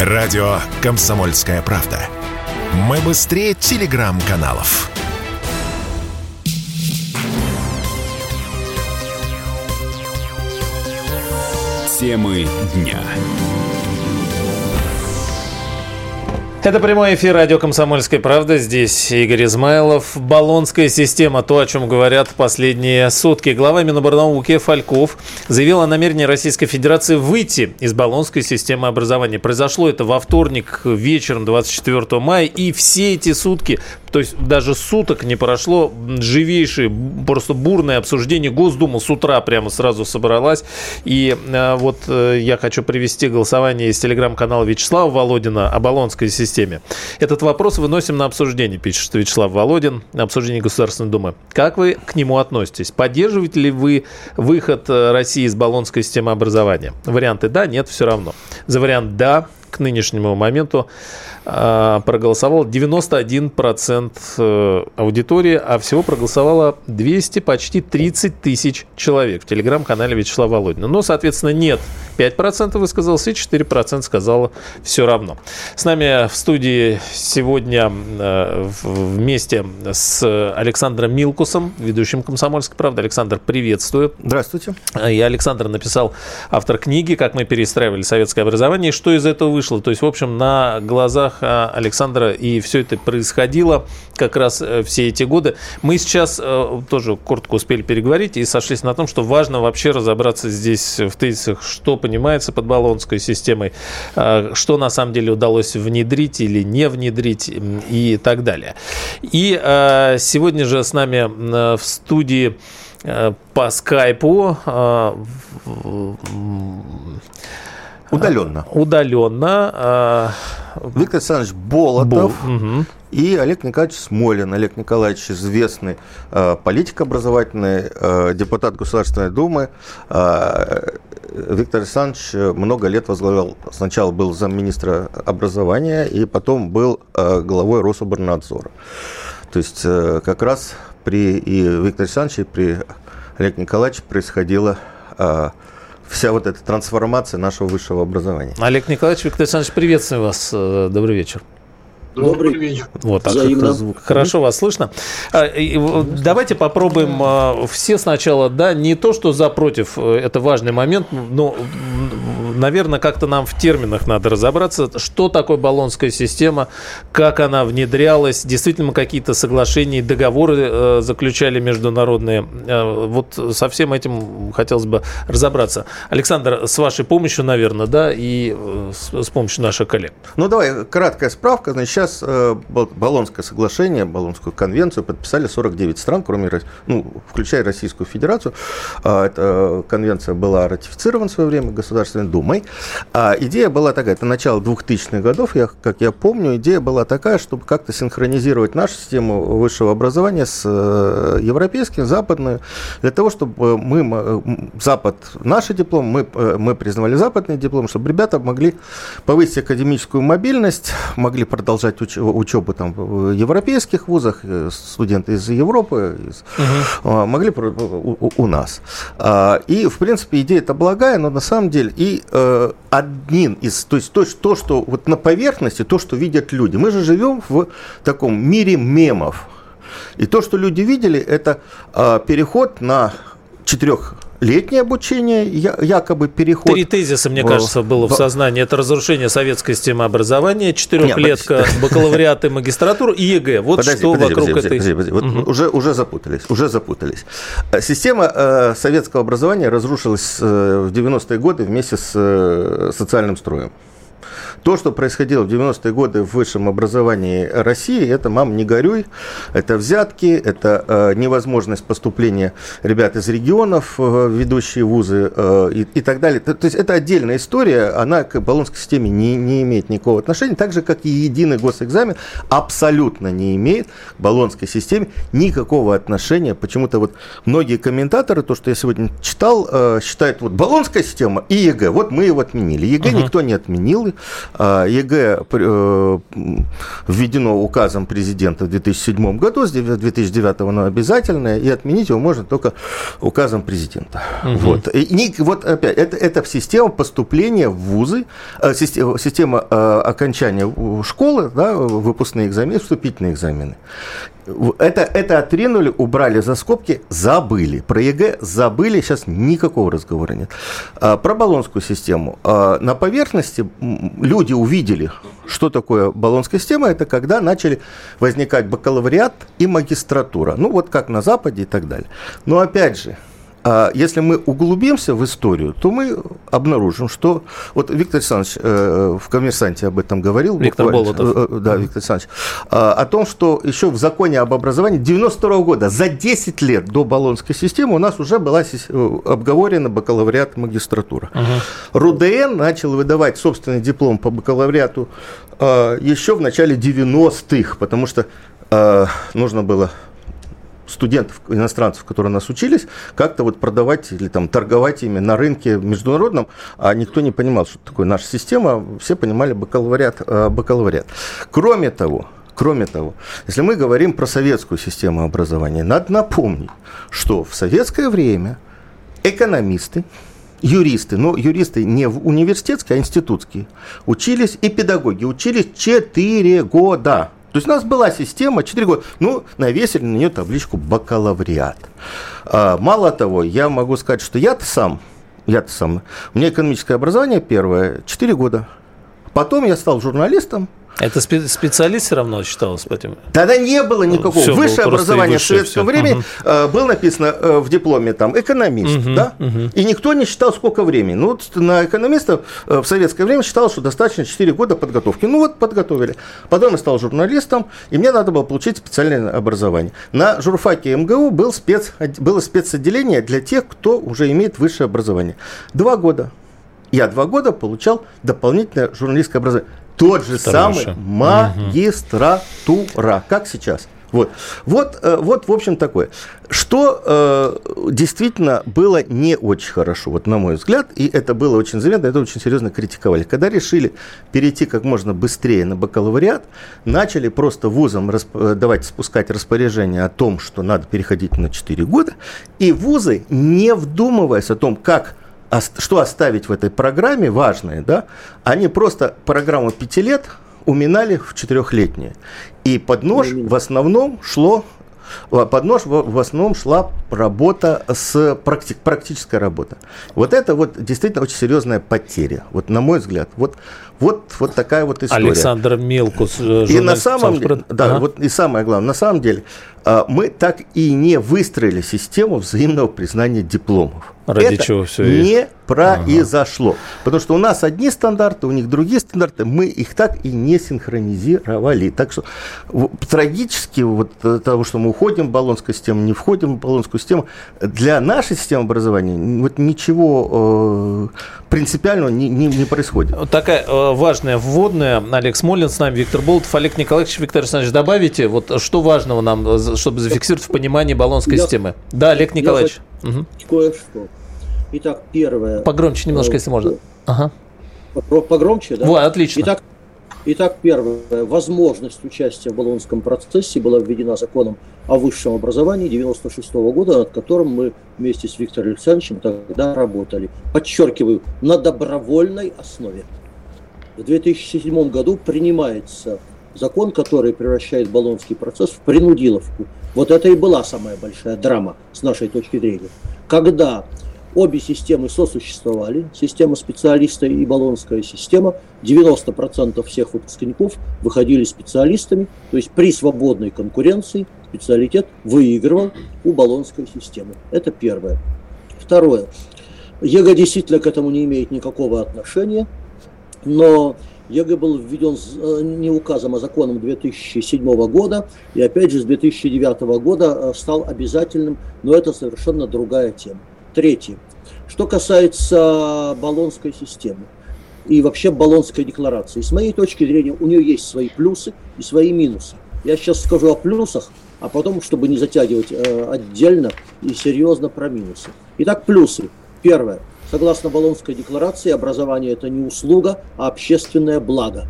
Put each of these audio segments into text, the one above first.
Радио «Комсомольская правда». Мы быстрее телеграм-каналов. Темы дня. Это прямой эфир радио «Комсомольская правда». Здесь Игорь Измайлов. Баллонская система, то, о чем говорят последние сутки. Глава Миноборнауки Фальков заявил о намерении Российской Федерации выйти из Баллонской системы образования. Произошло это во вторник вечером 24 мая. И все эти сутки то есть даже суток не прошло, живейшее, просто бурное обсуждение. Госдума с утра прямо сразу собралась. И э, вот э, я хочу привести голосование из телеграм-канала Вячеслава Володина о баллонской системе. Этот вопрос выносим на обсуждение, пишет Вячеслав Володин, обсуждение Государственной Думы. Как вы к нему относитесь? Поддерживаете ли вы выход э, России из баллонской системы образования? Варианты «да», «нет», все равно. За вариант «да» к нынешнему моменту проголосовал 91% э, аудитории, а всего проголосовало 200, почти 30 тысяч человек в телеграм-канале Вячеслава Володина. Но, соответственно, нет. 5% высказался и 4% сказало все равно. С нами в студии сегодня э, вместе с Александром Милкусом, ведущим «Комсомольской правды». Александр, приветствую. Здравствуйте. И Александр написал автор книги «Как мы перестраивали советское образование» и что из этого вышло. То есть, в общем, на глазах глазах Александра, и все это происходило как раз э, все эти годы. Мы сейчас э, тоже коротко успели переговорить и сошлись на том, что важно вообще разобраться здесь в тезисах, что понимается под баллонской системой, э, что на самом деле удалось внедрить или не внедрить и так далее. И сегодня же с нами в студии по скайпу Удаленно. Удаленно. Виктор Александрович Болотов Бол, угу. и Олег Николаевич Смолин. Олег Николаевич известный э, политик образовательный, э, депутат Государственной Думы. Э, Виктор Александрович много лет возглавлял, сначала был замминистра образования, и потом был э, главой Рособорнадзора. То есть э, как раз при и Викторе Александровиче, и при Олеге Николаевиче происходило э, вся вот эта трансформация нашего высшего образования. Олег Николаевич, Виктор Александрович, приветствую вас. Э, добрый вечер. Добрый вечер. Вот так звук. Хорошо вас слышно. А, давайте попробуем а, все сначала, да, не то, что за против, э, это важный момент, но, наверное, как-то нам в терминах надо разобраться, что такое баллонская система, как она внедрялась, действительно какие-то соглашения, договоры э, заключали международные. Э, вот со всем этим хотелось бы разобраться. Александр, с вашей помощью, наверное, да, и с помощью наших коллег. Ну, давай, краткая справка. Значит, сейчас э, Болонское соглашение, Болонскую конвенцию подписали 49 стран, кроме, ну, включая Российскую Федерацию. А, эта конвенция была ратифицирована в свое время Государственной Думой. А идея была такая, это начало 2000-х годов, я, как я помню, идея была такая, чтобы как-то синхронизировать нашу систему высшего образования с э, европейским, западной, для того, чтобы мы, Запад, наши дипломы, мы, э, мы признавали западные дипломы, чтобы ребята могли повысить академическую мобильность, могли продолжать уч- учебу там, в европейских вузах, э, студенты из Европы из, угу. могли у, у нас. А, и, в принципе, идея это благая, но на самом деле и э, один из, то есть то, то, что вот на поверхности, то, что видят люди. Мы же живем в таком мире мемов. И то, что люди видели, это э, переход на четырех летнее обучение, якобы переход... Три тезиса, мне кажется, было в сознании. Это разрушение советской системы образования, четырехлетка, бакалавриат и магистратура и ЕГЭ. Вот подожди, что подожди, вокруг подожди, этой... Подожди, подожди. Вот угу. уже, уже запутались, уже запутались. Э, система э, советского образования разрушилась э, в 90-е годы вместе с э, социальным строем. То, что происходило в 90-е годы в высшем образовании России, это, мам, не горюй, это взятки, это э, невозможность поступления ребят из регионов э, в ведущие вузы э, и, и так далее. То, есть это отдельная история, она к баллонской системе не, не имеет никакого отношения, так же, как и единый госэкзамен абсолютно не имеет к Болонской системе никакого отношения. Почему-то вот многие комментаторы, то, что я сегодня читал, э, считают, вот Болонская система и ЕГЭ, вот мы его отменили. ЕГЭ uh-huh. никто не отменил, ЕГЭ э, введено указом президента в 2007 году, с 2009 оно обязательное, и отменить его можно только указом президента. Угу. Вот. И вот опять, это, это система поступления в вузы, э, система, система э, окончания школы, да, выпускные экзамены, вступительные экзамены. Это, это отринули, убрали за скобки, забыли. Про ЕГЭ забыли, сейчас никакого разговора нет. А, про Болонскую систему. А, на поверхности люди увидели, что такое Болонская система. Это когда начали возникать бакалавриат и магистратура. Ну, вот как на Западе и так далее. Но опять же, если мы углубимся в историю, то мы обнаружим, что... Вот Виктор Александрович э, в «Коммерсанте» об этом говорил. Виктор Болотов. Э, э, да, Виктор Александрович. Э, о том, что еще в законе об образовании 92 года, за 10 лет до Болонской системы, у нас уже была э, обговорена бакалавриат магистратура. Угу. РУДН начал выдавать собственный диплом по бакалавриату э, еще в начале 90-х, потому что э, нужно было студентов, иностранцев, которые у нас учились, как-то вот продавать или там торговать ими на рынке международном, а никто не понимал, что такое наша система, все понимали бакалавриат. Э, бакалавриат. Кроме того, Кроме того, если мы говорим про советскую систему образования, надо напомнить, что в советское время экономисты, юристы, но юристы не университетские, а институтские, учились, и педагоги учились 4 года. То есть у нас была система 4 года. Ну, навесили на нее табличку бакалавриат. А, мало того, я могу сказать, что я-то сам, я-то сам, у меня экономическое образование первое 4 года. Потом я стал журналистом, это специалист все равно считался по этим? Тогда не было никакого. Все Высшее образование в советское все. время угу. было написано э, в дипломе там экономист, угу, да? Угу. И никто не считал, сколько времени. Ну, вот на экономиста э, в советское время считалось, что достаточно 4 года подготовки. Ну, вот подготовили. Потом я стал журналистом, и мне надо было получить специальное образование. На журфаке МГУ был спец, было спецотделение для тех, кто уже имеет высшее образование. Два года. Я два года получал дополнительное журналистское образование тот же Второй самый магистратура, угу. как сейчас. Вот, вот, э, вот, в общем, такое. Что э, действительно было не очень хорошо, вот на мой взгляд, и это было очень заметно, это очень серьезно критиковали. Когда решили перейти как можно быстрее на бакалавриат, начали просто вузам расп- давать спускать распоряжение о том, что надо переходить на 4 года, и вузы, не вдумываясь о том, как что оставить в этой программе важное, да, они просто программу пяти лет уминали в четырехлетние. И под нож в основном шло под нож в основном шла работа с практи, практическая работа. Вот это вот действительно очень серьезная потеря. Вот на мой взгляд, вот вот вот такая вот история. Александр Мелкус. И на самом деле, да, ага. вот и самое главное, на самом деле а, мы так и не выстроили систему взаимного признания дипломов. Ради это чего все не произошло. Ага. Потому что у нас одни стандарты, у них другие стандарты, мы их так и не синхронизировали. Так что трагически вот того, что мы уходим в баллонскую систему, не входим в баллонскую систему, для нашей системы образования вот ничего э, принципиального не, не, не происходит. Такая э, важная вводная. Олег Смолин с нами, Виктор Болтов, Олег Николаевич, Виктор Александрович, добавите, вот что важного нам, э, чтобы зафиксировать в понимании баллонской я, системы? Да, Олег Николаевич. Я угу. Кое-что. Итак, первое. Погромче немножко, если можно. Ага. Погромче, да? Вот, отлично. Итак, Итак, первое. Возможность участия в Болонском процессе была введена законом о высшем образовании 96 года, над которым мы вместе с Виктором Александровичем тогда работали. Подчеркиваю, на добровольной основе. В 2007 году принимается закон, который превращает Болонский процесс в принудиловку. Вот это и была самая большая драма с нашей точки зрения. Когда Обе системы сосуществовали, система специалиста и баллонская система. 90% всех выпускников выходили специалистами, то есть при свободной конкуренции специалитет выигрывал у Болонской системы. Это первое. Второе. ЕГЭ действительно к этому не имеет никакого отношения, но ЕГЭ был введен э, не указом, а законом 2007 года, и опять же с 2009 года э, стал обязательным, но это совершенно другая тема. Третье. Что касается Болонской системы и вообще баллонской декларации, с моей точки зрения, у нее есть свои плюсы и свои минусы. Я сейчас скажу о плюсах, а потом, чтобы не затягивать э, отдельно и серьезно про минусы. Итак, плюсы. Первое. Согласно Болонской декларации, образование – это не услуга, а общественное благо.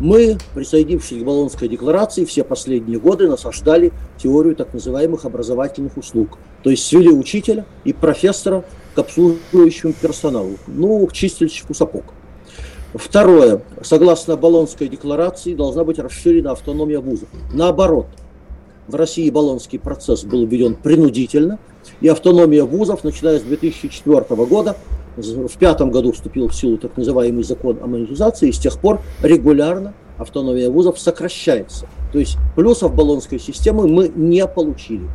Мы, присоединившись к Болонской декларации, все последние годы насаждали теорию так называемых образовательных услуг. То есть свели учителя и профессора к обслуживающему персоналу, ну, к чистильщику сапог. Второе. Согласно Болонской декларации должна быть расширена автономия вузов. Наоборот, в России Болонский процесс был введен принудительно, и автономия вузов, начиная с 2004 года, в пятом году вступил в силу так называемый закон о монетизации, и с тех пор регулярно автономия вузов сокращается. То есть плюсов Болонской системы мы не получили.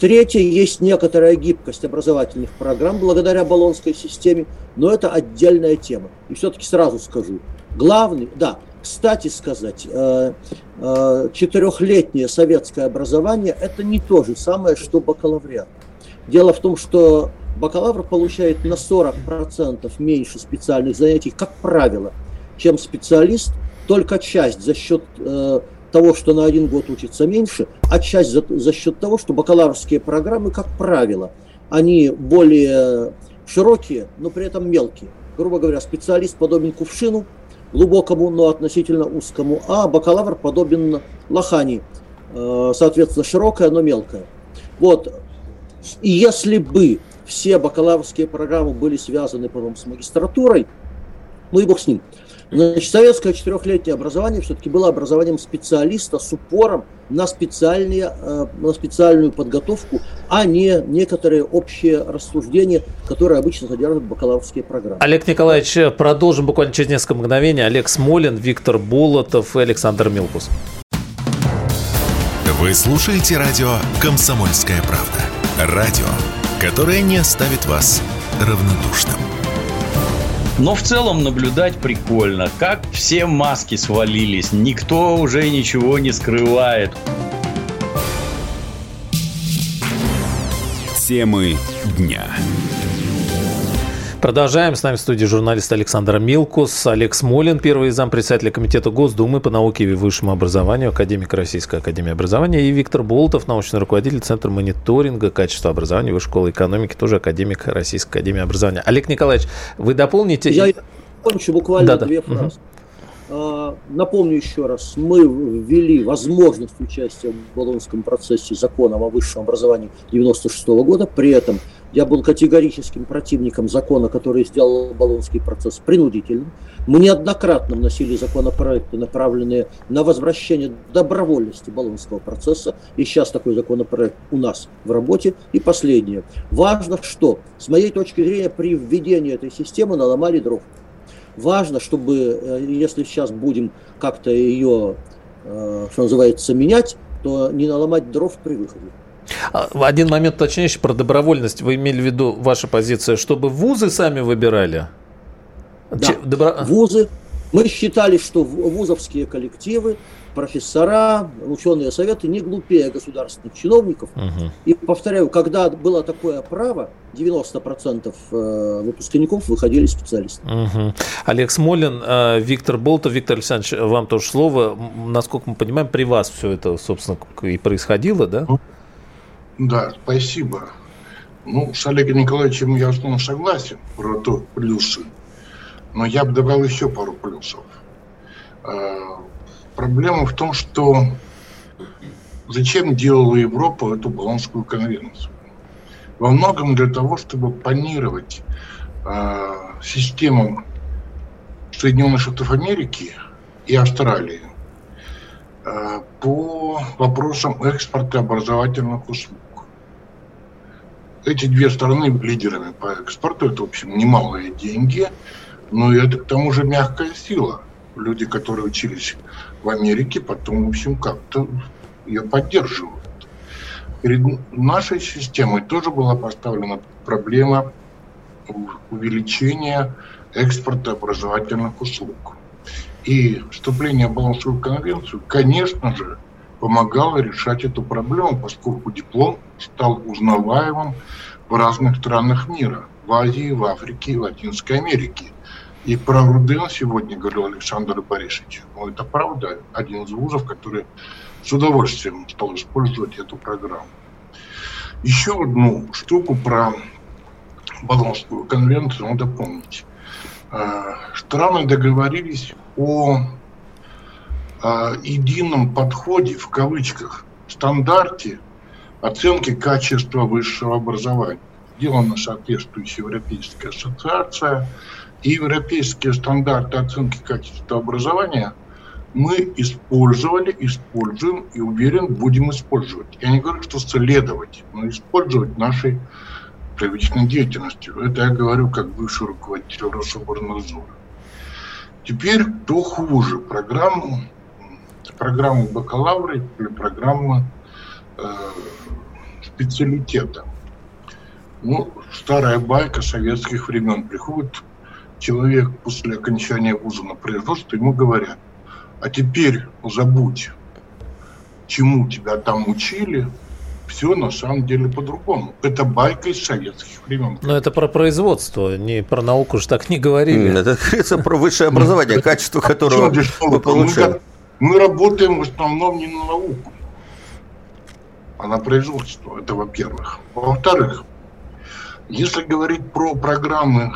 Третье, есть некоторая гибкость образовательных программ благодаря Болонской системе, но это отдельная тема. И все-таки сразу скажу, главный, да, кстати сказать, э, э, четырехлетнее советское образование – это не то же самое, что бакалавриат. Дело в том, что бакалавр получает на 40% меньше специальных занятий, как правило, чем специалист, только часть за счет э, того, что на один год учится меньше, а часть за, за счет того, что бакалаврские программы, как правило, они более широкие, но при этом мелкие. Грубо говоря, специалист подобен кувшину, глубокому, но относительно узкому, а бакалавр подобен лохани, э, соответственно, широкая, но мелкая. Вот. И если бы все бакалаврские программы были связаны, по с магистратурой, ну и бог с ним, Значит, советское четырехлетнее образование все-таки было образованием специалиста с упором на, специальные, э, на специальную подготовку, а не некоторые общие рассуждения, которые обычно содержат бакалаврские программы. Олег Николаевич, продолжим буквально через несколько мгновений. Олег Смолин, Виктор Болотов и Александр Милкус. Вы слушаете радио «Комсомольская правда». Радио, которое не оставит вас равнодушным. Но в целом наблюдать прикольно, как все маски свалились, никто уже ничего не скрывает. Темы дня. Продолжаем. С нами в студии журналист Александр Милкус, Олег Смолин, первый зампредседателя Комитета Госдумы по науке и высшему образованию, академик Российской Академии Образования, и Виктор Болтов, научный руководитель Центра мониторинга качества образования Высшей школы экономики, тоже академик Российской Академии Образования. Олег Николаевич, вы дополните? Я кончу буквально да, две фразы. Угу. Напомню еще раз, мы ввели возможность участия в Болонском процессе законом о высшем образовании 96 года, при этом я был категорическим противником закона, который сделал Болонский процесс принудительным. Мы неоднократно вносили законопроекты, направленные на возвращение добровольности Болонского процесса. И сейчас такой законопроект у нас в работе. И последнее. Важно, что, с моей точки зрения, при введении этой системы наломали дров. Важно, чтобы, э, если сейчас будем как-то ее, э, что называется, менять, то не наломать дров при выходе. А, один момент уточняющий про добровольность. Вы имели в виду ваша позиция, чтобы вузы сами выбирали? Да, Че, добро... вузы. Мы считали, что вузовские коллективы, профессора, ученые советы не глупее государственных чиновников. Угу. И повторяю, когда было такое право, 90% э, выпускников выходили специалисты. Угу. Олег Смолин, э, Виктор Болтов, Виктор Александрович, вам тоже слово. Насколько мы понимаем, при вас все это, собственно, и происходило, да? Да, спасибо. Ну, с Олегом Николаевичем я в основном согласен про то плюсы, но я бы добавил еще пару плюсов. Э, проблема в том, что зачем делала Европа эту Болонскую конвенцию? Во многом для того, чтобы планировать э, систему Соединенных Штатов Америки и Австралии э, по вопросам экспорта образовательных услуг эти две страны лидерами по экспорту, это, в общем, немалые деньги, но это к тому же мягкая сила. Люди, которые учились в Америке, потом, в общем, как-то ее поддерживают. Перед нашей системой тоже была поставлена проблема увеличения экспорта образовательных услуг. И вступление в Балансовую конвенцию, конечно же, помогало решать эту проблему, поскольку диплом стал узнаваемым в разных странах мира, в Азии, в Африке и Латинской Америке. И про Руден сегодня говорил Александр Борисович. Ну, это правда, один из вузов, который с удовольствием стал использовать эту программу. Еще одну штуку про Болонскую конвенцию, надо помнить. А, страны договорились о едином подходе, в кавычках, стандарте оценки качества высшего образования. Сделана соответствующая Европейская ассоциация, и европейские стандарты оценки качества образования мы использовали, используем и уверен, будем использовать. Я не говорю, что следовать, но использовать нашей привычной деятельностью. Это я говорю как бывший руководитель Рособорнадзора. Теперь кто хуже, программу, программу бакалавра или программу э, специалитета. Ну, старая байка советских времен. Приходит человек после окончания вуза на производство, ему говорят, а теперь забудь, чему тебя там учили, все на самом деле по-другому. Это байка из советских времен. Но это про производство, не про науку же так не говорили. Это говорится про высшее образование, качество которого мы получаем. Мы работаем в основном не на науку, а на производство. Это во-первых. Во-вторых, если говорить про программы,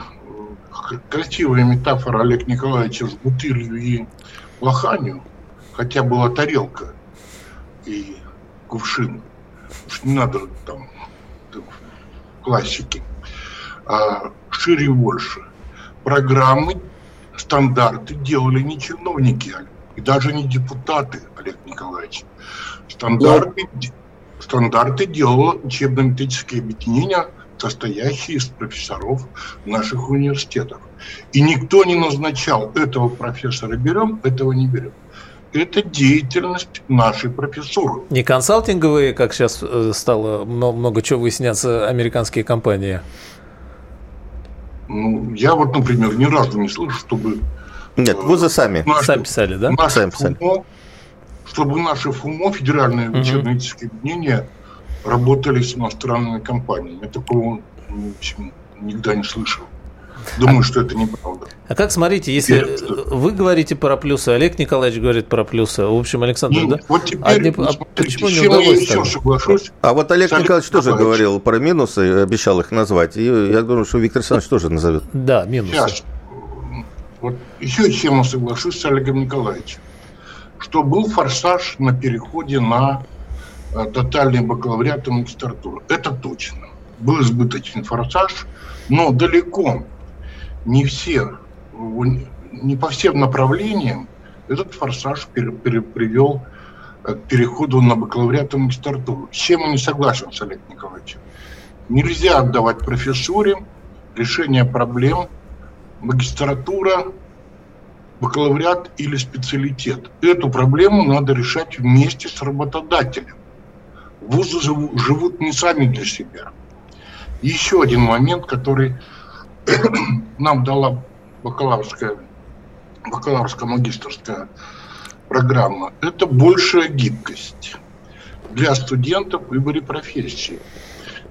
красивая метафора Олег Николаевича с бутылью и лоханью, хотя была тарелка и кувшин, уж не надо там классики, а шире и больше. Программы, стандарты делали не чиновники, и даже не депутаты, Олег Николаевич. Стандарты, стандарты делало учебно-методические объединения, состоящие из профессоров наших университетов. И никто не назначал этого профессора берем, этого не берем. Это деятельность нашей профессуры. Не консалтинговые, как сейчас э, стало много, много чего выясняться, американские компании? Ну, я вот, например, ни разу не слышу, чтобы нет, вузы сами. Наши, сами писали, да? Наши сами писали. ФУМО, чтобы наши ФУМО, федеральные угу. учебно-этические объединения, работали с иностранными компаниями. Я такого, в общем, никогда не слышал. Думаю, а, что это неправда. А как смотрите, если Теперь, вы говорите про плюсы, Олег Николаевич говорит про плюсы, в общем, Александр, ну, да? Вот теперь, а, не, а почему не удалось? Я еще соглашусь. А вот Олег Николаевич тоже говорил про минусы, обещал их назвать. И я думаю, что Виктор Александрович тоже назовет. Да, минусы. Сейчас. Вот еще чем я соглашусь с Олегом Николаевичем, что был форсаж на переходе на э, тотальный бакалавриат и магистратуру. Это точно. Был избыточный форсаж, но далеко не все, не по всем направлениям этот форсаж привел к переходу на бакалавриат и магистратуру. С чем я не согласен с Олегом Николаевичем? Нельзя отдавать профессуре решение проблем магистратура, бакалавриат или специалитет. Эту проблему надо решать вместе с работодателем. Вузы живут не сами для себя. Еще один момент, который нам дала бакалаврская, бакалаврская магистрская программа, это большая гибкость для студентов в выборе профессии.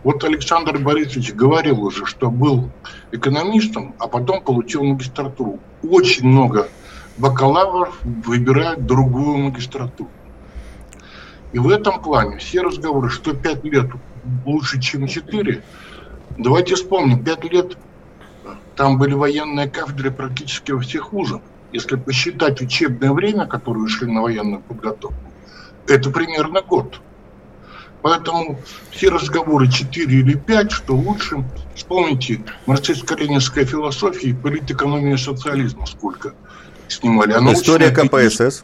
Вот Александр Борисович говорил уже, что был экономистом, а потом получил магистратуру. Очень много бакалавров выбирают другую магистратуру. И в этом плане все разговоры, что 5 лет лучше, чем 4, давайте вспомним, 5 лет там были военные кафедры практически во всех вузах. Если посчитать учебное время, которое ушли на военную подготовку, это примерно год. Поэтому все разговоры 4 или 5, что лучше. Вспомните, марксистско-ленинская философия и политэкономия социализма сколько снимали. А история КПСС.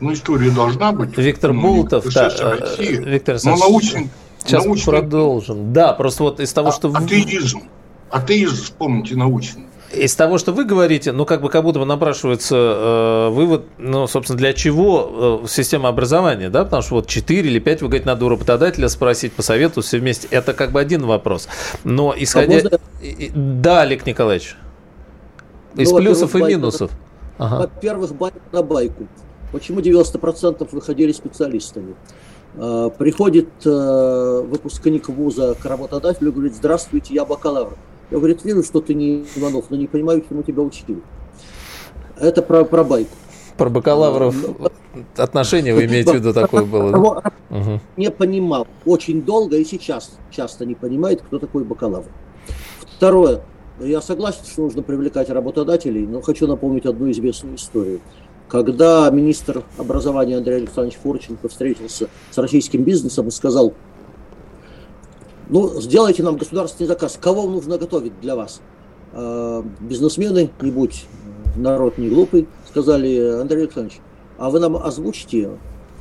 Ну, история должна быть. Виктор ну, Болтов, да. России, Виктор но научный, Сейчас научный, продолжим. Да, просто вот из того, а, что... Атеизм. Атеизм, вспомните, научный. Из того, что вы говорите, ну, как бы как будто бы напрашивается э, вывод, ну, собственно, для чего э, система образования, да, потому что вот 4 или 5, вы говорите, надо у работодателя спросить, посоветовать все вместе. Это как бы один вопрос. Но исходя... А можно... Да, Олег Николаевич. Из ну, плюсов и минусов. Ага. Во-первых, байк на байку. Почему 90% выходили специалистами? Э, приходит э, выпускник вуза к работодателю и говорит, здравствуйте, я бакалавр. Я, говорит, вижу, что ты не Иванов, но не понимаю, чему тебя учили. Это про, про байку. Про бакалавров отношения вы имеете в виду такое было? Не понимал. Очень долго и сейчас часто не понимает, кто такой бакалавр. Второе. Я согласен, что нужно привлекать работодателей, но хочу напомнить одну известную историю. Когда министр образования Андрей Александрович Форченко встретился с российским бизнесом и сказал, ну, сделайте нам государственный заказ, кого нужно готовить для вас? А, бизнесмены, не будь народ не глупый, сказали, Андрей Александрович, а вы нам озвучите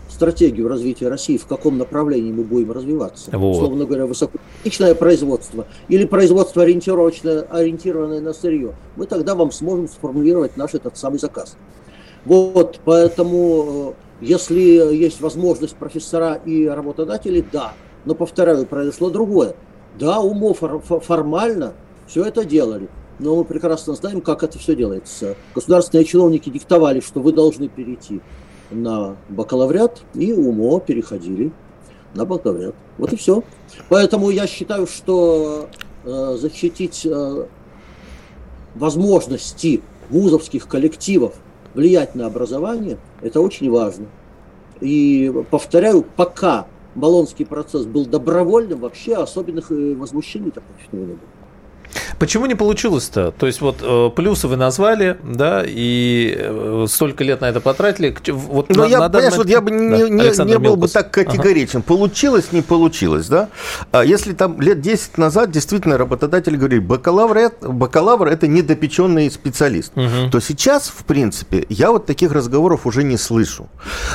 стратегию развития России, в каком направлении мы будем развиваться. Вот. Условно говоря, высокотехничное производство или производство ориентировочное, ориентированное на сырье. Мы тогда вам сможем сформулировать наш этот самый заказ. Вот, поэтому, э, если есть возможность профессора и работодателей, да. Но, повторяю, произошло другое. Да, умов формально все это делали. Но мы прекрасно знаем, как это все делается. Государственные чиновники диктовали, что вы должны перейти на бакалавриат, и УМО переходили на бакалавриат. Вот и все. Поэтому я считаю, что э, защитить э, возможности вузовских коллективов влиять на образование, это очень важно. И повторяю, пока Болонский процесс был добровольным, вообще особенных э, возмущений так не было. Почему не получилось-то? То есть вот э, плюсы вы назвали, да, и э, столько лет на это потратили. Вот Но на, я, на момент... вот я бы не, да, не, не был бы так категоричен. Ага. Получилось, не получилось, да? А если там лет 10 назад действительно работодатель говорит, бакалавр, бакалавр это недопеченный специалист, угу. то сейчас, в принципе, я вот таких разговоров уже не слышу.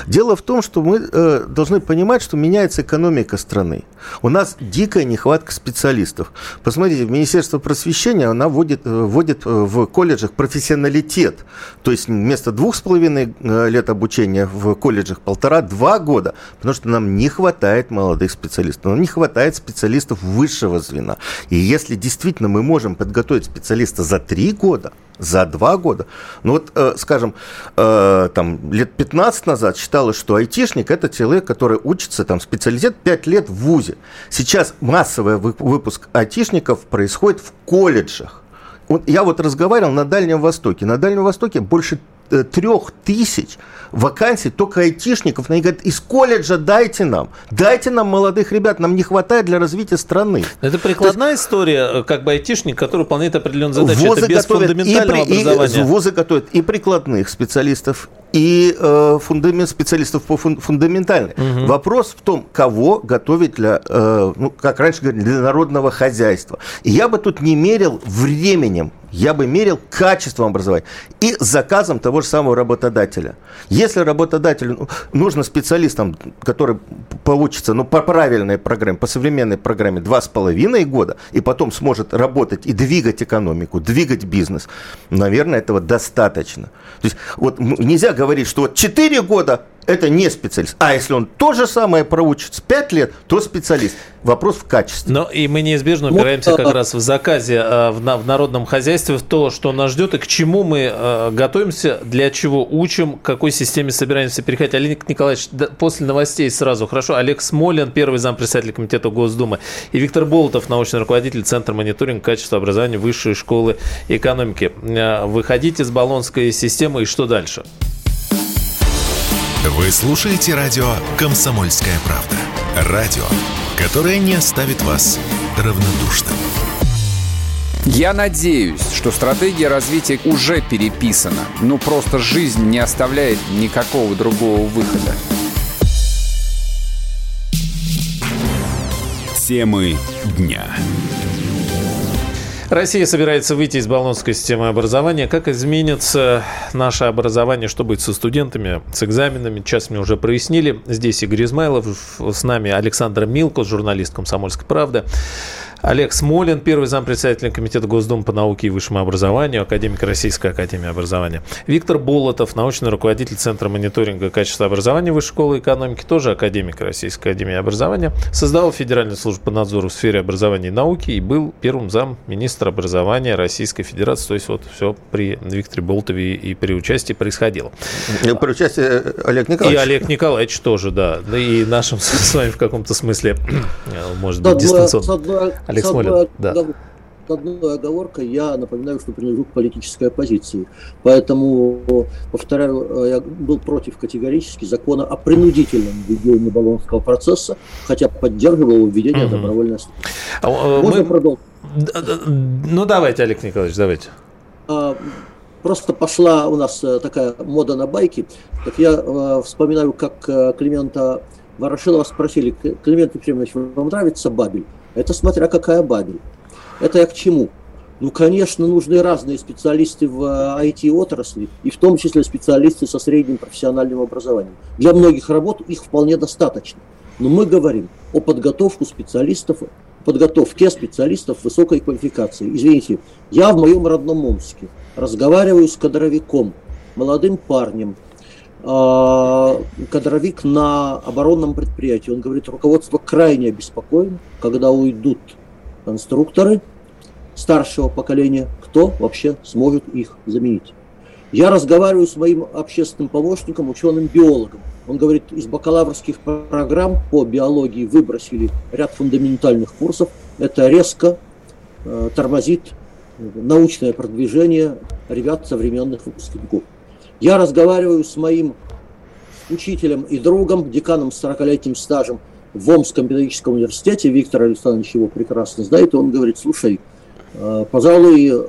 Дело в том, что мы э, должны понимать, что меняется экономика страны. У нас дикая нехватка специалистов. Посмотрите, в Министерство просвещения, она вводит, э, вводит э, в колледжах профессионалитет. То есть вместо двух с половиной э, лет обучения в колледжах полтора-два года, потому что нам не хватает молодых специалистов, нам не хватает специалистов высшего звена. И если действительно мы можем подготовить специалиста за три года, за два года. Ну вот, э, скажем, э, там, лет 15 назад считалось, что айтишник – это человек, который учится, там, специалитет 5 лет в ВУЗе. Сейчас массовый выпуск айтишников происходит в колледжах. Я вот разговаривал на Дальнем Востоке. На Дальнем Востоке больше трех тысяч вакансий только айтишников. Они говорят, из колледжа дайте нам. Дайте нам молодых ребят, нам не хватает для развития страны. Это прикладная есть, история, э, как бы айтишник, который выполняет определенные задачи. Это без фундаментального и, образования. И, вузы готовят и прикладных специалистов, и э, фундамент, специалистов по фун, фундаментальной. Угу. Вопрос в том, кого готовить для, э, ну, как раньше говорили, для народного хозяйства. И я бы тут не мерил временем я бы мерил качеством образования и заказом того же самого работодателя. Если работодателю нужно специалистам, который получится ну, по правильной программе, по современной программе два с половиной года, и потом сможет работать и двигать экономику, двигать бизнес, наверное, этого достаточно. То есть вот нельзя говорить, что вот 4 года это не специалист. А если он то же самое проучится 5 лет, то специалист. Вопрос в качестве. Но и мы неизбежно упираемся вот, как раз в заказе э, в, в народном хозяйстве, в то, что нас ждет и к чему мы э, готовимся, для чего учим, к какой системе собираемся переходить. Олег Николаевич, да, после новостей сразу. Хорошо. Олег Смолин, первый зампредседатель комитета Госдумы, и Виктор Болотов, научный руководитель Центра мониторинга качества образования Высшей школы экономики. Э, выходите из баллонской системы и что дальше? Вы слушаете радио «Комсомольская правда». Радио, которое не оставит вас равнодушным. Я надеюсь, что стратегия развития уже переписана. Ну, просто жизнь не оставляет никакого другого выхода. Темы дня. Россия собирается выйти из баллонской системы образования. Как изменится наше образование? Что будет со студентами, с экзаменами? Сейчас мне уже прояснили. Здесь Игорь Измайлов, с нами Александр Милко, журналист «Комсомольской правды». Олег Смолин, первый зампредседателя Комитета Госдумы по науке и высшему образованию, академик Российской академии образования. Виктор Болотов, научный руководитель Центра мониторинга качества образования Высшей школы экономики, тоже академик Российской академии образования. Создал Федеральную службу по надзору в сфере образования и науки и был первым зам министра образования Российской Федерации. То есть вот все при Викторе Болотове и при участии происходило. При участии Олег Николаевич. И Олег Николаевич тоже, да. И нашим с вами в каком-то смысле, может быть, дистанционно. Олег Смолин, да. одной оговоркой, я напоминаю, что принадлежу к политической оппозиции. Поэтому, повторяю, я был против категорически закона о принудительном введении Болонского процесса, хотя поддерживал введение угу. добровольной а, а, Можно Мы... продолжить? Ну, давайте, Олег Николаевич, давайте. А, просто пошла у нас э, такая мода на байки. Так я э, вспоминаю, как э, Климента Ворошилова спросили, Климент Ефремович, вам нравится Бабель? Это смотря какая Бабель. Это я к чему? Ну, конечно, нужны разные специалисты в IT-отрасли, и в том числе специалисты со средним профессиональным образованием. Для многих работ их вполне достаточно. Но мы говорим о подготовке специалистов, подготовке специалистов высокой квалификации. Извините, я в моем родном Омске разговариваю с кадровиком, молодым парнем, кадровик на оборонном предприятии. Он говорит, руководство крайне обеспокоено, когда уйдут конструкторы старшего поколения, кто вообще сможет их заменить. Я разговариваю с моим общественным помощником, ученым-биологом. Он говорит, из бакалаврских программ по биологии выбросили ряд фундаментальных курсов. Это резко э, тормозит научное продвижение ребят современных выпускников. Я разговариваю с моим учителем и другом, деканом с 40-летним стажем в Омском педагогическом университете, Виктор Александрович его прекрасно знает, и он говорит, слушай, э, пожалуй,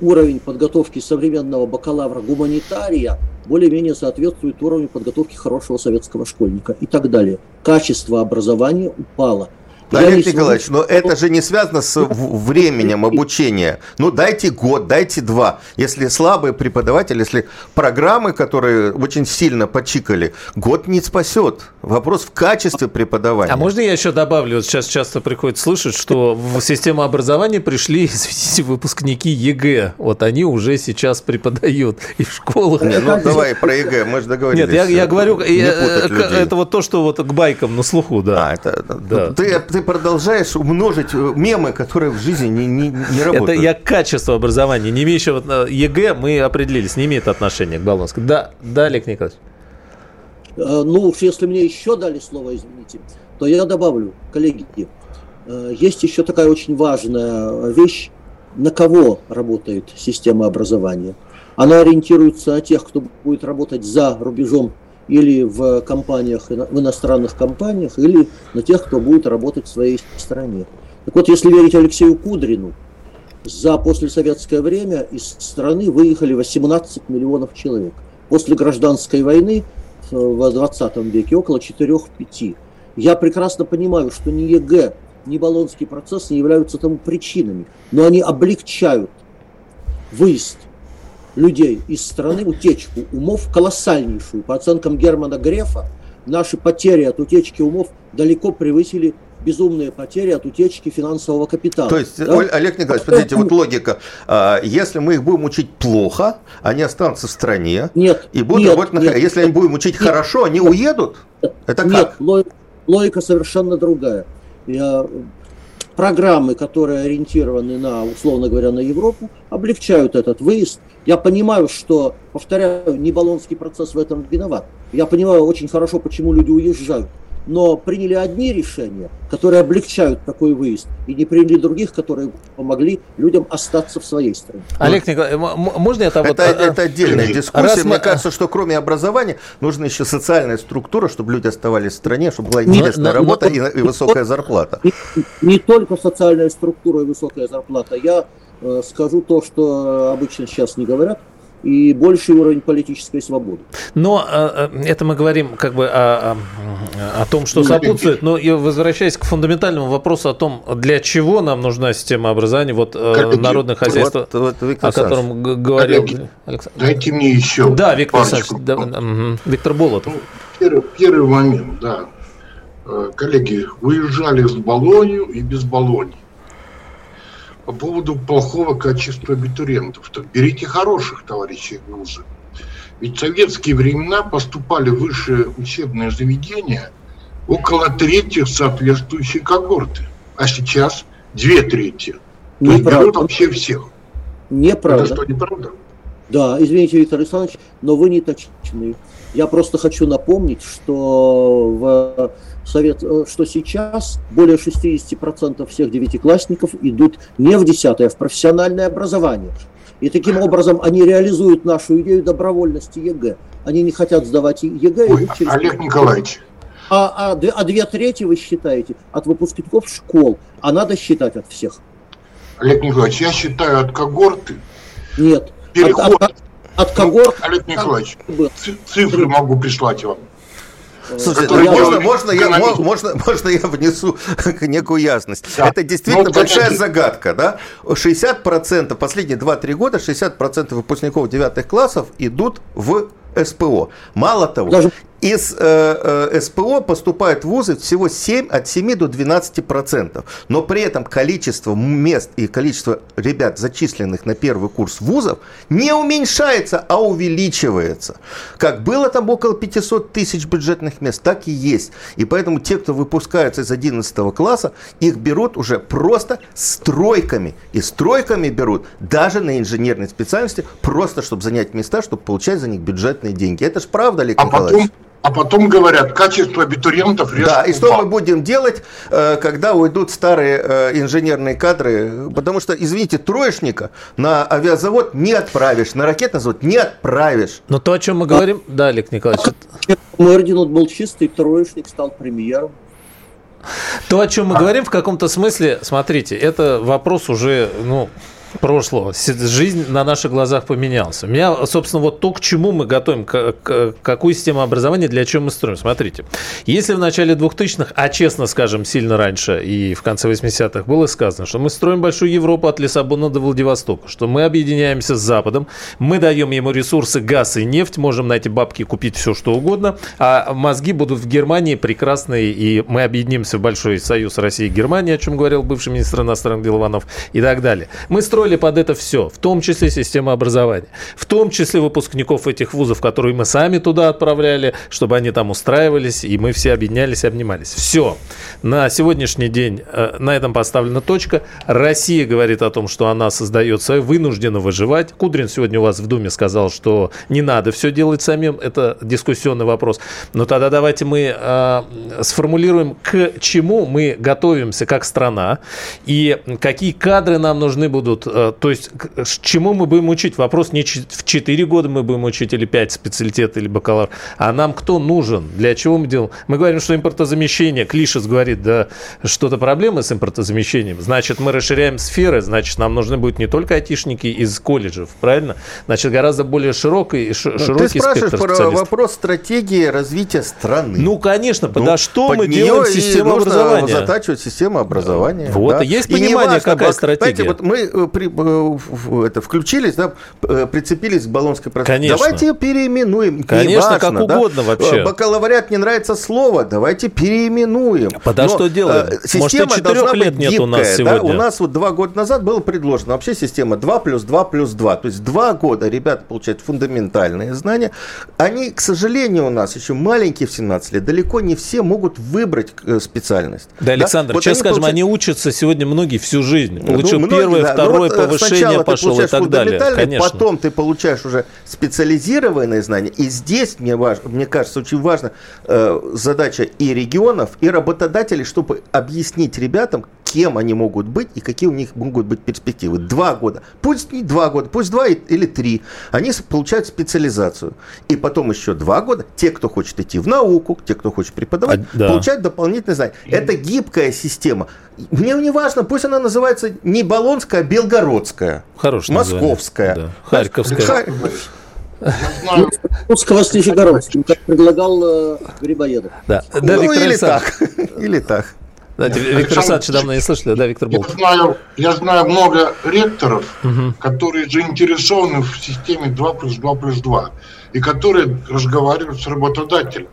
уровень подготовки современного бакалавра-гуманитария более-менее соответствует уровню подготовки хорошего советского школьника и так далее. Качество образования упало – Олег Николаевич, но это же не связано с временем обучения. Ну, дайте год, дайте два. Если слабые преподаватели, если программы, которые очень сильно почикали, год не спасет. Вопрос в качестве преподавания. А можно я еще добавлю? Вот сейчас часто приходится слышать, что в систему образования пришли, извините, выпускники ЕГЭ. Вот они уже сейчас преподают и в школах. Нет, ну давай про ЕГЭ, мы же договорились. Нет, я, я говорю, э, это вот то, что вот к байкам на слуху, да. А, это, да. Ты, ты ты продолжаешь умножить э, мемы, которые в жизни не, не, не работают. Это я качество образования, не имеющего э, ЕГЭ, мы определились, не имеет отношения к Болонской. Да, да, Олег Николаевич. Э, ну уж если мне еще дали слово, извините, то я добавлю, коллеги, есть еще такая очень важная вещь, на кого работает система образования. Она ориентируется на тех, кто будет работать за рубежом или в компаниях, в иностранных компаниях, или на тех, кто будет работать в своей стране. Так вот, если верить Алексею Кудрину, за послесоветское время из страны выехали 18 миллионов человек. После гражданской войны в 20 веке около 4-5. Я прекрасно понимаю, что ни ЕГЭ, ни Болонский процесс не являются тому причинами, но они облегчают выезд людей из страны, утечку умов колоссальнейшую. По оценкам Германа Грефа, наши потери от утечки умов далеко превысили безумные потери от утечки финансового капитала. То есть, да? Олег Николаевич, смотрите, вот логика. А, если мы их будем учить плохо, они останутся в стране нет, и будут нет, работать на... Нет, если они будем учить нет, хорошо, они нет, уедут? Это нет, как? Логика, логика совершенно другая. Я программы, которые ориентированы на, условно говоря, на Европу, облегчают этот выезд. Я понимаю, что, повторяю, не Болонский процесс в этом виноват. Я понимаю очень хорошо, почему люди уезжают но приняли одни решения, которые облегчают такой выезд, и не приняли других, которые помогли людям остаться в своей стране. Олег Николаевич, можно это... Это, вот, это отдельная дискуссия. Раз Мне мы... кажется, что кроме образования нужна еще социальная структура, чтобы люди оставались в стране, чтобы была интересная но, работа но, и, и высокая зарплата. Не, не только социальная структура и высокая зарплата. Я э, скажу то, что обычно сейчас не говорят и больший уровень политической свободы. Но э, э, это мы говорим как бы о, о, о том, что сопутствует, но и возвращаясь к фундаментальному вопросу о том, для чего нам нужна система образования, вот э, народное хозяйство, вот, вот, о котором говорил Александр. Дайте мне еще. Да, Виктор Александрович, да, угу. Виктор Болотов. Ну, первый, первый момент, да. Коллеги, выезжали с Болонью и без Болонии по поводу плохого качества абитуриентов. Так берите хороших товарищей вузы. Ведь в советские времена поступали в высшие учебные заведения около трети соответствующей когорты. А сейчас две трети. То есть берут вообще всех. Неправда. Это что, неправда? Да, извините, Виктор Александрович, но вы не точны. Я просто хочу напомнить, что в совет, э, что сейчас более 60% всех девятиклассников идут не в 10 а в профессиональное образование. И таким образом они реализуют нашу идею добровольности ЕГЭ. Они не хотят сдавать ЕГЭ. Ой, через... Олег Николаевич. А, а, а две трети вы считаете от выпускников школ, а надо считать от всех. Олег Николаевич, я считаю от когорты. Нет. Переход. От, от, от когорт. Олег Николаевич, цифры могу прислать вам. Слушайте, ну, можно, можно, я, можно, можно я внесу некую ясность? Да. Это действительно ну, большая конечно. загадка. Да? 60%, последние 2-3 года 60% выпускников 9 классов идут в СПО. Мало того, Даже из э, э, СПО поступает в вузы всего 7, от 7 до 12 процентов. Но при этом количество мест и количество ребят, зачисленных на первый курс вузов, не уменьшается, а увеличивается. Как было там около 500 тысяч бюджетных мест, так и есть. И поэтому те, кто выпускаются из 11 класса, их берут уже просто стройками. И стройками берут даже на инженерной специальности, просто чтобы занять места, чтобы получать за них бюджетные деньги. Это же правда, Олег а Николаевич? Потом а потом говорят, качество абитуриентов резко Да, и что мы будем делать, э, когда уйдут старые э, инженерные кадры? Потому что, извините, троечника на авиазавод не отправишь, на ракетный завод не отправишь. Но то, о чем мы говорим... А, да, Олег Николаевич. Мэрдинут был чистый, троечник стал премьером. То, о чем мы говорим, в каком-то смысле, смотрите, это вопрос уже, ну, прошлого. Жизнь на наших глазах поменялась. У меня, собственно, вот то, к чему мы готовим, к, к, какую систему образования, для чего мы строим. Смотрите, если в начале 2000-х, а честно скажем, сильно раньше и в конце 80-х было сказано, что мы строим большую Европу от Лиссабона до Владивостока, что мы объединяемся с Западом, мы даем ему ресурсы, газ и нефть, можем на эти бабки купить все, что угодно, а мозги будут в Германии прекрасные, и мы объединимся в Большой Союз России и Германии, о чем говорил бывший министр иностранных дел Иванов, и так далее. Мы строим подстроили под это все, в том числе система образования, в том числе выпускников этих вузов, которые мы сами туда отправляли, чтобы они там устраивались, и мы все объединялись, обнимались. Все. На сегодняшний день э, на этом поставлена точка. Россия говорит о том, что она создает свою, вынуждена выживать. Кудрин сегодня у вас в Думе сказал, что не надо все делать самим. Это дискуссионный вопрос. Но тогда давайте мы э, сформулируем, к чему мы готовимся как страна и какие кадры нам нужны будут то есть, чему мы будем учить? Вопрос не в 4 года мы будем учить или 5 специалитет или бакалавр, а нам кто нужен? Для чего мы делаем? Мы говорим, что импортозамещение, Клишес говорит, да, что-то проблемы с импортозамещением. Значит, мы расширяем сферы, значит, нам нужны будут не только айтишники из колледжев, правильно? Значит, гораздо более широкий, ну, широкий Ты спрашиваешь про вопрос стратегии развития страны. Ну, конечно, ну, подо что под мы делаем систему образования? затачивать систему образования. Вот, да. есть понимание, важно, какая стратегия. Знаете, вот мы э, при, э, это, включились, да, э, прицепились к Болонской программе. Конечно. Давайте переименуем. Конечно, важно, как угодно да? вообще. Бакалавриат не нравится слово, давайте переименуем. Подо что делаем? Система Может, должна лет быть гибкая. у нас сегодня. Да? У нас вот два года назад было предложено вообще система 2 плюс 2 плюс 2. То есть два года ребята получают фундаментальные знания. Они, к сожалению, у нас еще маленькие в 17 лет. Далеко не все могут выбрать специальность. Да, Александр, да? вот честно скажем, получают... они учатся сегодня многие всю жизнь. Получил ну, первое, да. второе, ну, вот повышение пошло и так далее. Конечно. Потом ты получаешь уже специализированные знания. И здесь, мне, важно, мне кажется, очень важна э, задача и регионов, и работодателей, чтобы объяснить ребятам, кем они могут быть и какие у них могут быть перспективы. Два года. Пусть не два года, пусть два или три. Они получают специализацию. И потом еще два года те, кто хочет идти в науку, те, кто хочет преподавать, а, да. получают дополнительные знания. Это гибкая система. Мне не важно, пусть она называется не Болонская, а Белгородская. Хорошая Московская. Да. Харьковская. Хар... Русского с Нижегородским, как предлагал э, Грибоедов. Да. да ну, или так. или так. Да, Виктор Александрович давно не слышали, да, Виктор Болт? Я знаю, я знаю много ректоров, угу. которые заинтересованы в системе 2 плюс 2 плюс 2, и которые разговаривают с работодателем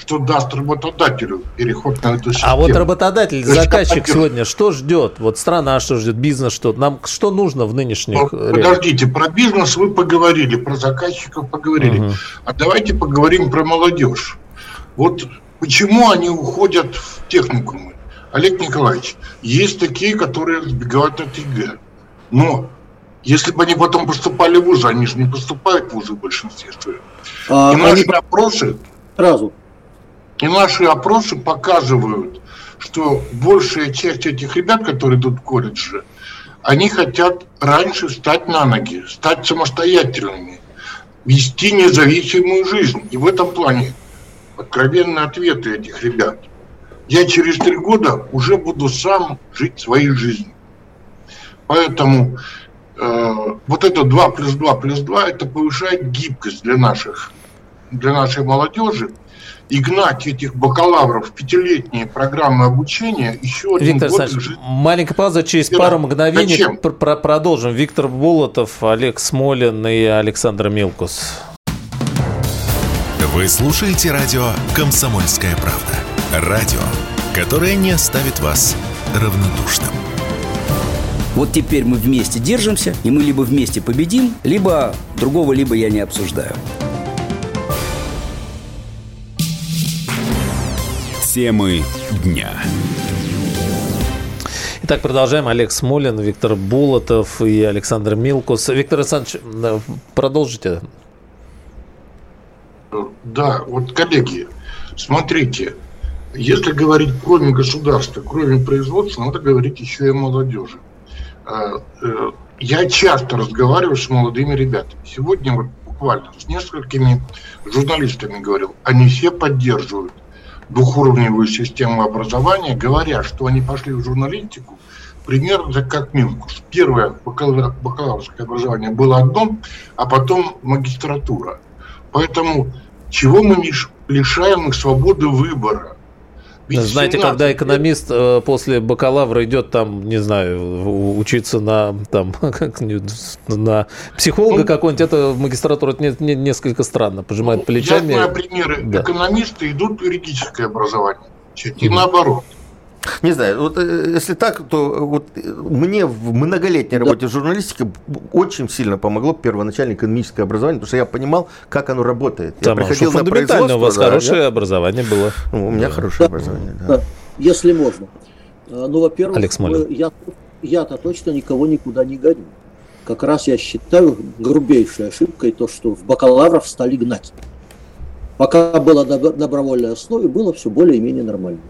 что даст работодателю переход на эту систему. А вот работодатель, заказчик сегодня что ждет? Вот страна что ждет, бизнес что? Нам что нужно в нынешних... Ну, подождите, про бизнес вы поговорили, про заказчиков поговорили. Угу. А давайте поговорим про молодежь. Вот почему они уходят в техникумы? Олег Николаевич, есть такие, которые сбегают от ЕГЭ. Но Если бы они потом поступали в вузы, они же не поступают в вузы в большинстве своем. А, и наши они... опросы... Сразу. И наши опросы показывают, что большая часть этих ребят, которые идут в колледжи, они хотят раньше встать на ноги, стать самостоятельными, вести независимую жизнь. И в этом плане откровенные ответы этих ребят. Я через три года уже буду сам жить своей жизнью. Поэтому э, вот это 2 плюс 2 плюс 2, это повышает гибкость для наших, для нашей молодежи и гнать этих бакалавров в пятилетние программы обучения еще один Виктор год лежит... маленькая пауза, через пару мгновений пр пр продолжим. Виктор Болотов, Олег Смолин и Александр Милкус. Вы слушаете радио «Комсомольская правда». Радио, которое не оставит вас равнодушным. Вот теперь мы вместе держимся, и мы либо вместе победим, либо другого, либо я не обсуждаю. Темы дня. Итак, продолжаем. Олег Смолин, Виктор Булатов и Александр Милкус. Виктор Александрович, продолжите. Да, вот, коллеги, смотрите, если говорить кроме государства, кроме производства, надо говорить еще и о молодежи. А, э, я часто разговариваю с молодыми ребятами. Сегодня вот буквально с несколькими журналистами говорил, они все поддерживают двухуровневую систему образования, говоря, что они пошли в журналистику примерно как Милкус. Первое бакалаврское образование было одно, а потом магистратура. Поэтому чего мы лишаем их свободы выбора? Знаете, когда экономист э, после бакалавра идет там, не знаю, учиться на там как, на психолога ну, какой-нибудь, это в магистратуру это не, не, несколько странно, пожимает ну, плечами. Я знаю примеры. Да. Экономисты идут в юридическое образование, и mm наоборот. Не знаю, вот э, если так, то вот мне в многолетней работе да. в журналистике очень сильно помогло первоначальное экономическое образование, потому что я понимал, как оно работает. Там, я приходил на производство. У вас да, хорошее я... образование было. Ну, у меня да. хорошее да. образование, да. да. Если можно. А, ну, во-первых, Алекс я, я-то точно никого никуда не гоню. Как раз я считаю грубейшей ошибкой то, что в бакалавров стали гнать. Пока было на добровольной основе, было все более-менее нормально.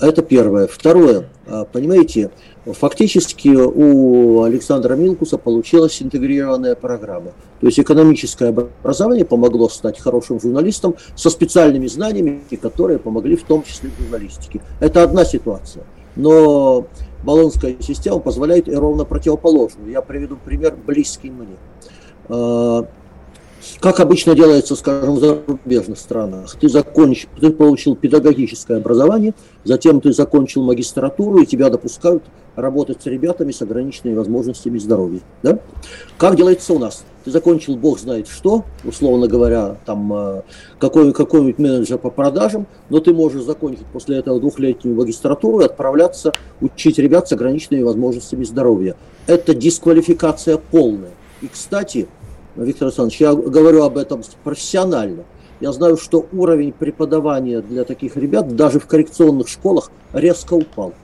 Это первое. Второе. А, понимаете, фактически у Александра Милкуса получилась интегрированная программа. То есть экономическое образование помогло стать хорошим журналистом со специальными знаниями, которые помогли в том числе в журналистике. Это одна ситуация. Но баллонская система позволяет и ровно противоположную. Я приведу пример, близкий мне. А, как обычно делается, скажем, в зарубежных странах. Ты, закончил, ты получил педагогическое образование, затем ты закончил магистратуру, и тебя допускают работать с ребятами с ограниченными возможностями здоровья. Да? Как делается у нас? Ты закончил бог знает что, условно говоря, там э, какой, какой-нибудь менеджер по продажам, но ты можешь закончить после этого двухлетнюю магистратуру и отправляться учить ребят с ограниченными возможностями здоровья. Это дисквалификация полная. И, кстати, Виктор Александрович, я говорю об этом профессионально. Я знаю, что уровень преподавания для таких ребят даже в коррекционных школах резко упал.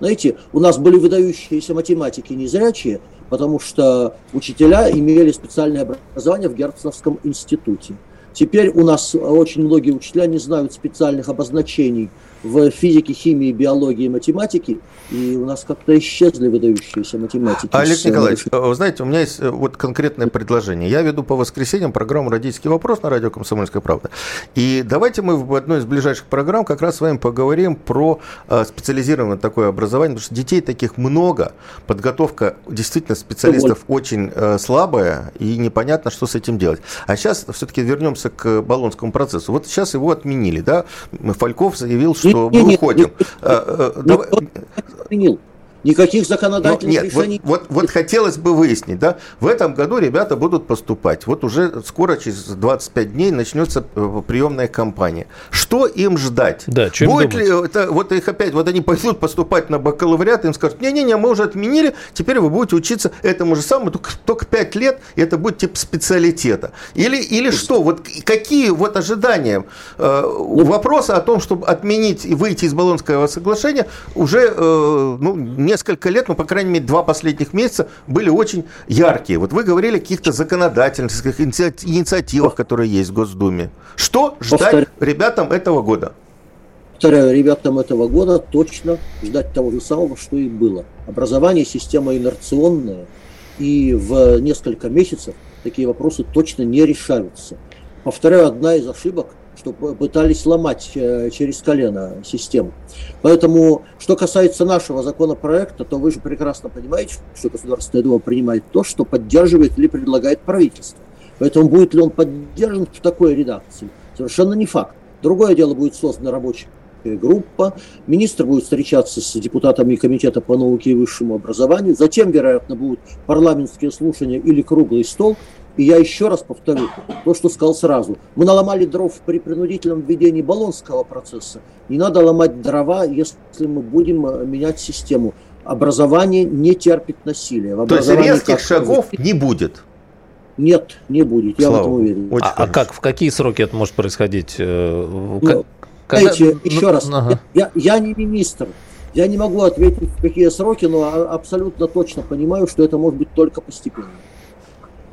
Знаете, у нас были выдающиеся математики незрячие, потому что учителя имели специальное образование в Герценовском институте. Теперь у нас очень многие учителя не знают специальных обозначений в физике, химии, биологии, математике, и у нас как-то исчезли выдающиеся математики. Олег Николаевич, вы знаете, у меня есть э, вот конкретное предложение. Я веду по воскресеньям программу «Родительский вопрос» на радио «Комсомольская правда». И давайте мы в одной из ближайших программ как раз с вами поговорим про э, специализированное такое образование, потому что детей таких много, подготовка действительно специалистов очень э, слабая, и непонятно, что с этим делать. А сейчас все-таки вернемся к Болонскому процессу. Вот сейчас его отменили, да? Фальков заявил, что что мы уходим. Принял. Никаких законодательных нет, решений. Вот, вот, вот хотелось бы выяснить, да, в этом году ребята будут поступать. Вот уже скоро, через 25 дней, начнется э, приемная кампания. Что им ждать? Да, чем Будет думать? ли это, вот их опять, вот они пойдут поступать на бакалавриат, им скажут, не-не-не, мы уже отменили, теперь вы будете учиться этому же самому, только, только 5 лет, и это будет типа специалитета. Или, или что? Вот какие вот ожидания? Э, ну, вопросы о том, чтобы отменить и выйти из Болонского соглашения, уже э, ну, не несколько лет, ну, по крайней мере, два последних месяца были очень яркие. Вот вы говорили о каких-то законодательных инициативах, которые есть в Госдуме. Что ждать Повторю. ребятам этого года? Повторяю, ребятам этого года точно ждать того же самого, что и было. Образование, система инерционная, и в несколько месяцев такие вопросы точно не решаются. Повторяю, одна из ошибок – что пытались ломать э, через колено систему. Поэтому, что касается нашего законопроекта, то вы же прекрасно понимаете, что Государственная Дума принимает то, что поддерживает или предлагает правительство. Поэтому будет ли он поддержан в такой редакции, совершенно не факт. Другое дело будет создана рабочая группа, министр будет встречаться с депутатами Комитета по науке и высшему образованию, затем, вероятно, будут парламентские слушания или круглый стол, и я еще раз повторю то, что сказал сразу. Мы наломали дров при принудительном введении баллонского процесса. Не надо ломать дрова, если мы будем э, менять систему. Образование не терпит насилия. В то есть резких шагов не будет? Нет, не будет, я Слава, в этом уверен. а, а как, в какие сроки это может происходить? Э, ну, Когда... Знаете, еще ну, раз, ага. я, я не министр, я не могу ответить, в какие сроки, но абсолютно точно понимаю, что это может быть только постепенно.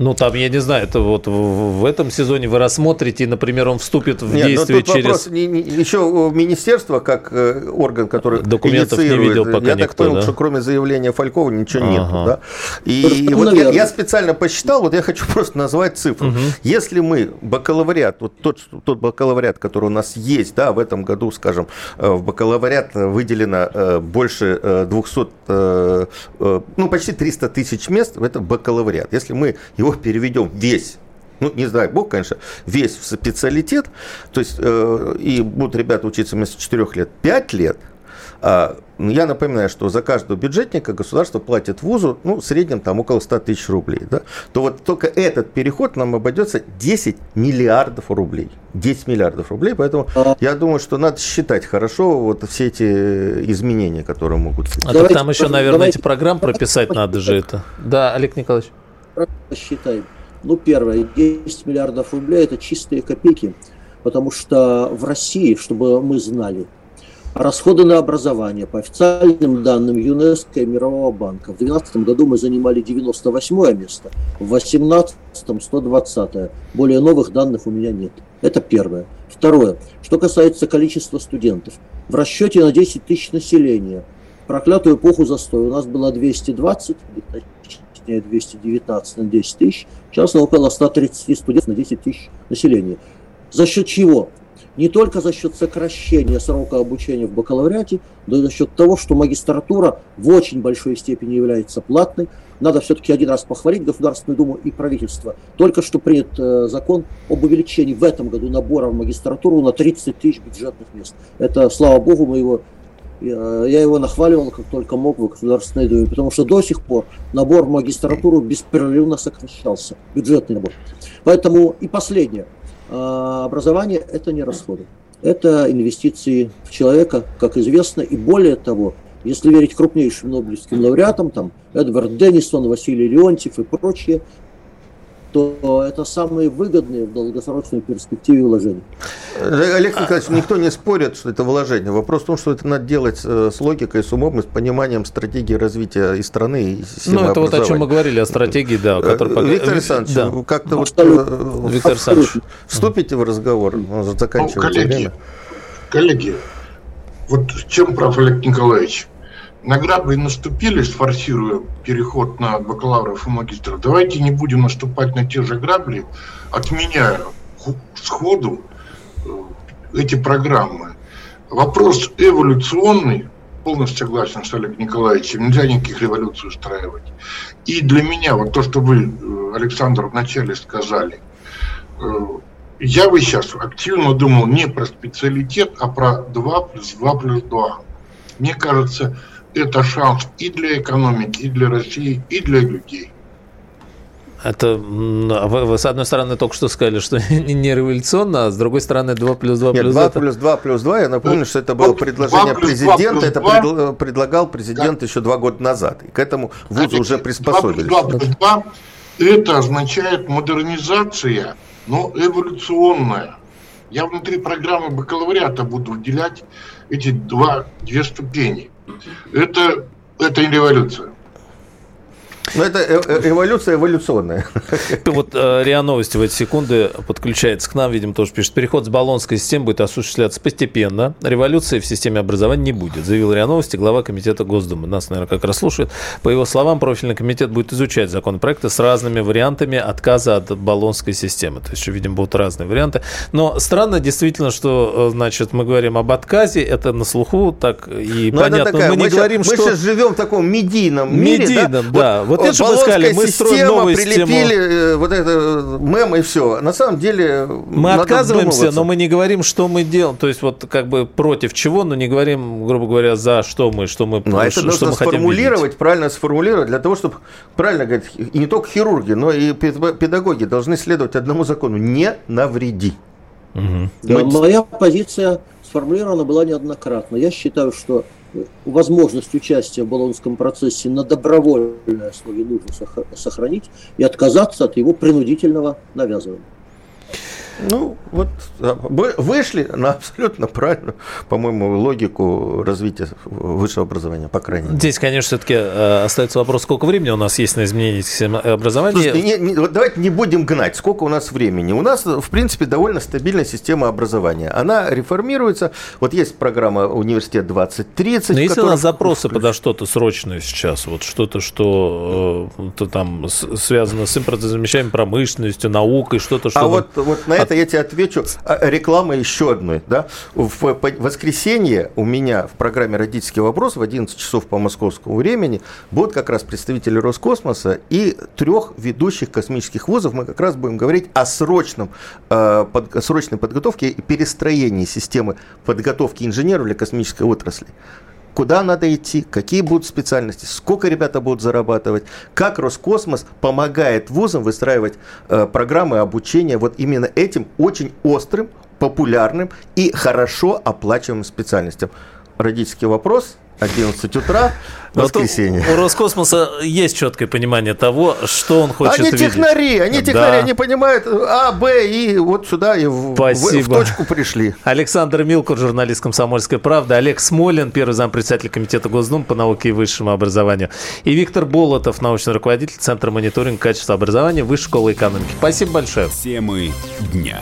Ну, там, я не знаю, это вот в, в этом сезоне вы рассмотрите, например, он вступит в Нет, действие ну, тут через... Вопрос, не, не, еще министерство, как э, орган, который Документов не видел пока Я никто, так понял, да? что кроме заявления Фалькова ничего ага. нету, да? И, и вот я, я специально посчитал, вот я хочу просто назвать цифру. Угу. Если мы бакалавриат, вот тот, тот бакалавриат, который у нас есть, да, в этом году, скажем, э, в бакалавриат выделено э, больше 200, ну, почти 300 тысяч мест, это бакалавриат. Если мы его переведем весь ну, не знаю, бог, конечно, весь в специалитет, то есть, э, и будут ребята учиться вместо 4 лет 5 лет, а, я напоминаю, что за каждого бюджетника государство платит вузу, ну, в среднем там около 100 тысяч рублей, да, то вот только этот переход нам обойдется 10 миллиардов рублей. 10 миллиардов рублей, поэтому я думаю, что надо считать хорошо вот все эти изменения, которые могут быть. А давайте, там еще, наверное, давайте, эти программы прописать надо же это. Да, Олег Николаевич считаем. Ну, первое, 10 миллиардов рублей – это чистые копейки, потому что в России, чтобы мы знали, расходы на образование по официальным данным ЮНЕСКО и Мирового банка. В 2012 году мы занимали 98 место, в 2018 – 120 -е. Более новых данных у меня нет. Это первое. Второе. Что касается количества студентов. В расчете на 10 тысяч населения проклятую эпоху застоя у нас было 220, точнее 219 на 10 тысяч, сейчас около 130 студентов на 10 тысяч населения. За счет чего? Не только за счет сокращения срока обучения в бакалавриате, но и за счет того, что магистратура в очень большой степени является платной. Надо все-таки один раз похвалить Государственную Думу и правительство. Только что принят э, закон об увеличении в этом году набора в магистратуру на 30 тысяч бюджетных мест. Это, слава богу, мы его я его нахваливал как только мог в Государственной Думе, потому что до сих пор набор в магистратуру беспрерывно сокращался, бюджетный набор. Поэтому и последнее. А, образование – это не расходы. Это инвестиции в человека, как известно, и более того, если верить крупнейшим нобелевским лауреатам, там Эдвард Деннисон, Василий Леонтьев и прочие, то это самые выгодные в долгосрочной перспективе вложения. Олег Николаевич, никто не спорит, что это вложение. Вопрос в том, что это надо делать э, с логикой, с умом и с пониманием стратегии развития и страны, и системы Ну, это вот о чем мы говорили, о стратегии, да. Э, который... Виктор Александрович, да. как-то вот... Э, Виктор Александрович, вступите в разговор, заканчивается ну, коллеги, время. Коллеги, вот чем прав Олег Николаевич? На грабли наступили, сфорсируя переход на бакалавров и магистров, давайте не будем наступать на те же грабли, отменяя сходу э, эти программы. Вопрос эволюционный, полностью согласен с Олегом Николаевичем, нельзя никаких революций устраивать. И для меня, вот то, что вы, э, Александр, вначале сказали, э, я бы сейчас активно думал не про специалитет, а про 2 плюс 2 плюс 2. Мне кажется, это шанс и для экономики, и для России, и для людей. Это а вы, вы, с одной стороны, только что сказали, что не революционно, а с другой стороны, 2 плюс 2 Нет, плюс 2 это... плюс 2 плюс 2, я напомню, что это было предложение президента, это предл... предлагал президент да. еще два года назад. И к этому вузы уже приспособились. 2 плюс 2 это означает модернизация, но эволюционная. Я внутри программы бакалавриата буду выделять эти два, две ступени. Это Это не революция. Ну, это э, э, эволюция эволюционная. Вот э, РИА Новости в эти секунды подключается к нам, видимо, тоже пишет. Переход с баллонской системы будет осуществляться постепенно. Революции в системе образования не будет, заявил РИА Новости глава Комитета Госдумы. Нас, наверное, как раз слушает. По его словам, профильный комитет будет изучать законопроекты с разными вариантами отказа от баллонской системы. То есть, видимо, будут разные варианты. Но странно действительно, что, значит, мы говорим об отказе, это на слуху так и Но понятно. Такая, мы не мы говорим, сейчас, что... Мы сейчас живем в таком медийном мире, медийном, да? да. Вот вот это же мы сказали, мы строим новую прилепили систему. Э, вот это мем и все. На самом деле Мы отказываемся, но мы не говорим, что мы делаем. То есть вот как бы против чего, но не говорим, грубо говоря, за что мы, что мы, ну, а это нужно сформулировать, правильно сформулировать, для того, чтобы правильно говорить, и не только хирурги, но и педагоги должны следовать одному закону. Не навреди. Угу. Да, мы... Моя позиция сформулирована была неоднократно. Я считаю, что возможность участия в Болонском процессе на добровольной основе нужно сохранить и отказаться от его принудительного навязывания. Ну, вот вышли на абсолютно правильную, по-моему, логику развития высшего образования, по крайней мере. Здесь, конечно, все-таки э, остается вопрос, сколько времени у нас есть на изменение системы образования. Слушайте, не, не, вот давайте не будем гнать, сколько у нас времени. У нас, в принципе, довольно стабильная система образования. Она реформируется. Вот есть программа «Университет 2030». Но если у нас запросы подо что-то срочное сейчас, вот что-то, что э, то там связано с импортозамещаемой промышленностью, наукой, что-то, что... А вот, вот на это я тебе отвечу. А, реклама еще одной. Да? В воскресенье у меня в программе «Родительский вопрос» в 11 часов по московскому времени будут как раз представители Роскосмоса и трех ведущих космических вузов. Мы как раз будем говорить о срочном, э, под, срочной подготовке и перестроении системы подготовки инженеров для космической отрасли куда надо идти, какие будут специальности, сколько ребята будут зарабатывать, как Роскосмос помогает вузам выстраивать э, программы обучения вот именно этим очень острым, популярным и хорошо оплачиваемым специальностям. Родительский вопрос – 11 утра, воскресенье. У Роскосмоса есть четкое понимание того, что он хочет они видеть. Технари, они технари, да. они понимают А, Б, и вот сюда и в, в, в точку пришли. Александр Милкур, журналист «Комсомольской правды», Олег Смолин, первый зампредседатель Комитета Госдумы по науке и высшему образованию, и Виктор Болотов, научный руководитель Центра мониторинга качества образования Высшей школы экономики. Спасибо большое. Темы дня.